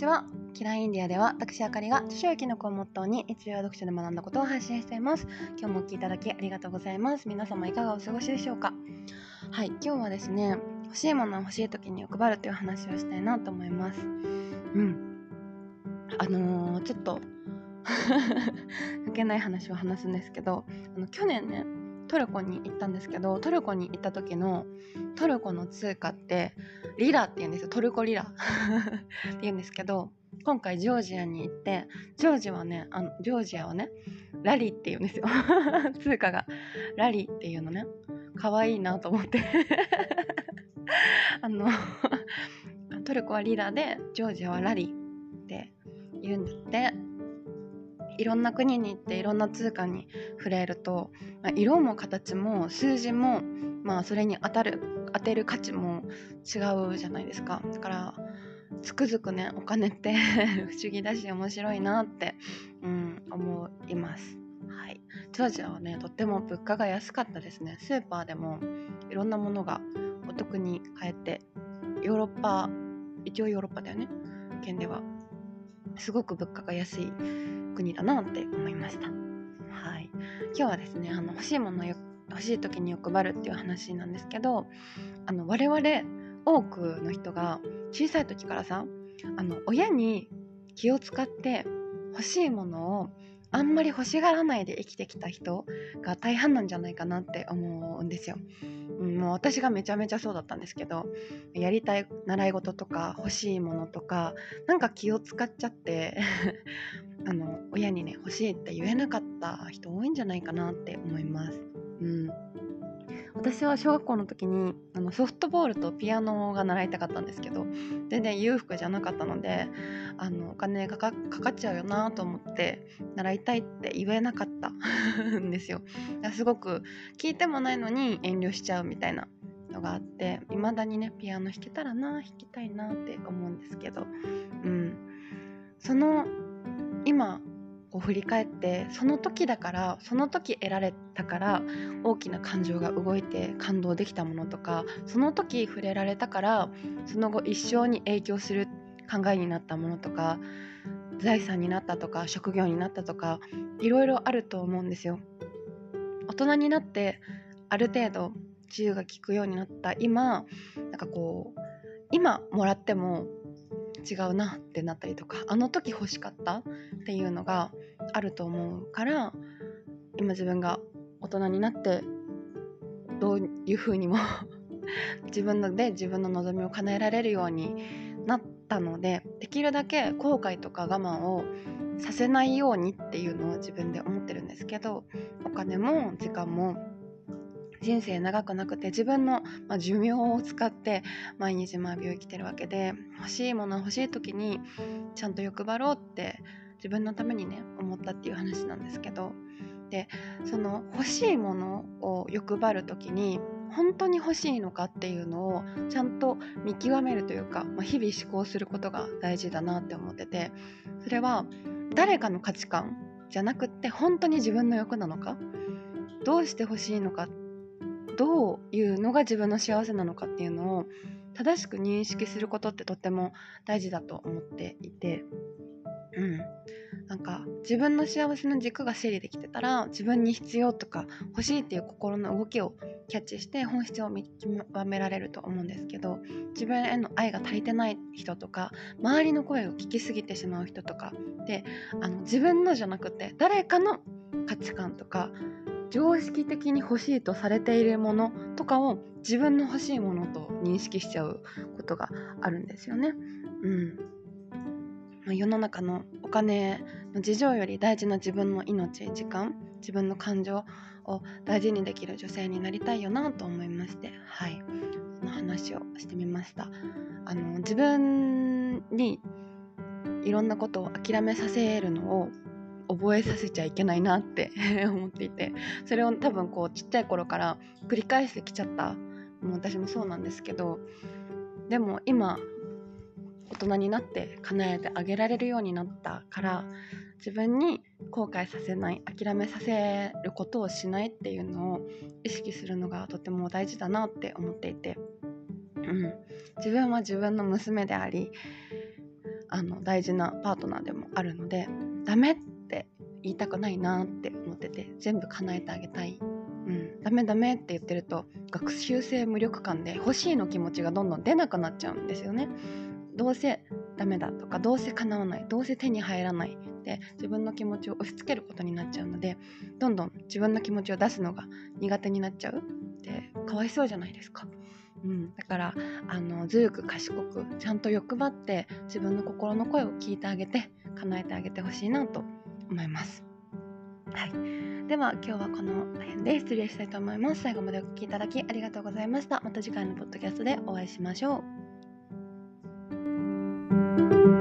ちは。キラインディアでは私あかりが著書やきのこをモットーに日常読書で学んだことを配信しています。今日もお聞きいただきありがとうございます。皆様いかがお過ごしでしょうか？はい今日はですね欲しいものを欲しい時に欲張るという話をしたいなと思います。うん。あのー、ちょっと 抜けない話を話すんですけどあの去年ねトルコに行ったんですけどトルコに行った時のトルコの通貨ってリラって言うんですよ。トルコリラ。って言うんですけど今回ジョージアに行ってジョージはねあのジョージアはねラリって言うんですよ。通貨が。ラリっていうのね可愛いなと思って。あのトルコはリラでジョージアはラリって言うんだって。いろんな国に行っていろんな通貨に触れると、まあ、色も形も数字も、まあ、それに当たる当てる価値も違うじゃないですか。だからつくづくねお金って 不思議だし面白いなって、うん、思います。はい、ジョージアはねとっても物価が安かったですね。スーパーでもいろんなものがお得に買えてヨーロッパ一応ヨーロッパだよね。県では。すごく物価が安い国だなって思いました。はい、今日はですねあの欲しいものを欲しい時に欲張るっていう話なんですけどあの我々多くの人が小さい時からさあの親に気を使って欲しいものをあんまり欲しがらないで生きてきた人が大半なんじゃないかなって思うんですよ。うん、もう私がめちゃめちゃそうだったんですけどやりたい習い事とか欲しいものとかなんか気を使っちゃって あの親にね欲しいって言えなかった人多いんじゃないかなって思います。うん私は小学校の時にあのソフトボールとピアノが習いたかったんですけど全然裕福じゃなかったのであのお金がかかっちゃうよなと思って習いたいって言えなかった んですよ。すごく聞いてもないのに遠慮しちゃうみたいなのがあって未だにねピアノ弾けたらな弾きたいなって思うんですけど、うん、その今こう振り返ってその時だからその時得られたから大きな感情が動いて感動できたものとかその時触れられたからその後一生に影響する考えになったものとか財産になったとか職業になったとかいろいろあると思うんですよ。大人になってある程度自由が利くようになった今なんかこう今もらっても違うなってなったりとかあの時欲しかったっていうのがあると思うから今自分が大人になってどういうふうにも 自分ので自分の望みを叶えられるようになったのでできるだけ後悔とか我慢をさせないようにっていうのを自分で思ってるんですけどお金も時間も人生長くなくて自分の、まあ、寿命を使って毎日毎秒生きてるわけで欲しいもの欲しい時にちゃんと欲張ろうって自分のためにね思ったっていう話なんですけど。でその欲しいものを欲張る時に本当に欲しいのかっていうのをちゃんと見極めるというか、まあ、日々思考することが大事だなって思ってて。それは誰かの価値観じゃなくって本当に自分の欲なのか？どうして欲しいのかっどういうのが自分の幸せなのかっていうのを正しく認識することってとっても大事だと思っていて。うん。なんか自分の幸せの軸が整理できてたら自分に必要とか欲しいっていう心の動きをキャッチして本質を見極められると思うんですけど自分への愛が足りてない人とか周りの声を聞きすぎてしまう人とかであの自分のじゃなくて誰かの価値観とか常識的に欲しいとされているものとかを自分の欲しいものと認識しちゃうことがあるんですよね。うん、ま世の中のお金の事情より大事な自分の命時間自分の感情を大事にできる女性になりたいよなと思いましてはい。その話をしてみました。あの自分にいろんなことを諦めさせるのを覚えさせちゃいけないなって 思っていてそれを多分こうちっちゃい頃から繰り返してきちゃった。もう私もそうなんですけどでも今大人になって叶えてあげられるようになったから自分に後悔させない諦めさせることをしないっていうのを意識するのがとても大事だなって思っていて、うん、自分は自分の娘でありあの大事なパートナーでもあるのでダメっ言いたくないなって思ってて全部叶えてあげたい、うん、ダメダメって言ってると学習性無力感で欲しいの気持ちがどんどん出なくなっちゃうんですよね。どうせダメだとかどうせ叶わないどうせ手に入らないって自分の気持ちを押し付けることになっちゃうのでどんどん自分の気持ちを出すのが苦手になっちゃうってかわいそうじゃないですか。うん、だからあのずるく賢くちゃんと欲張って自分の心の声を聞いてあげて叶えてあげてほしいなと思います。はい、では今日はこの辺で失礼したいと思います。最後までお聴きいただきありがとうございました。また次回のポッドキャストでお会いしましょう。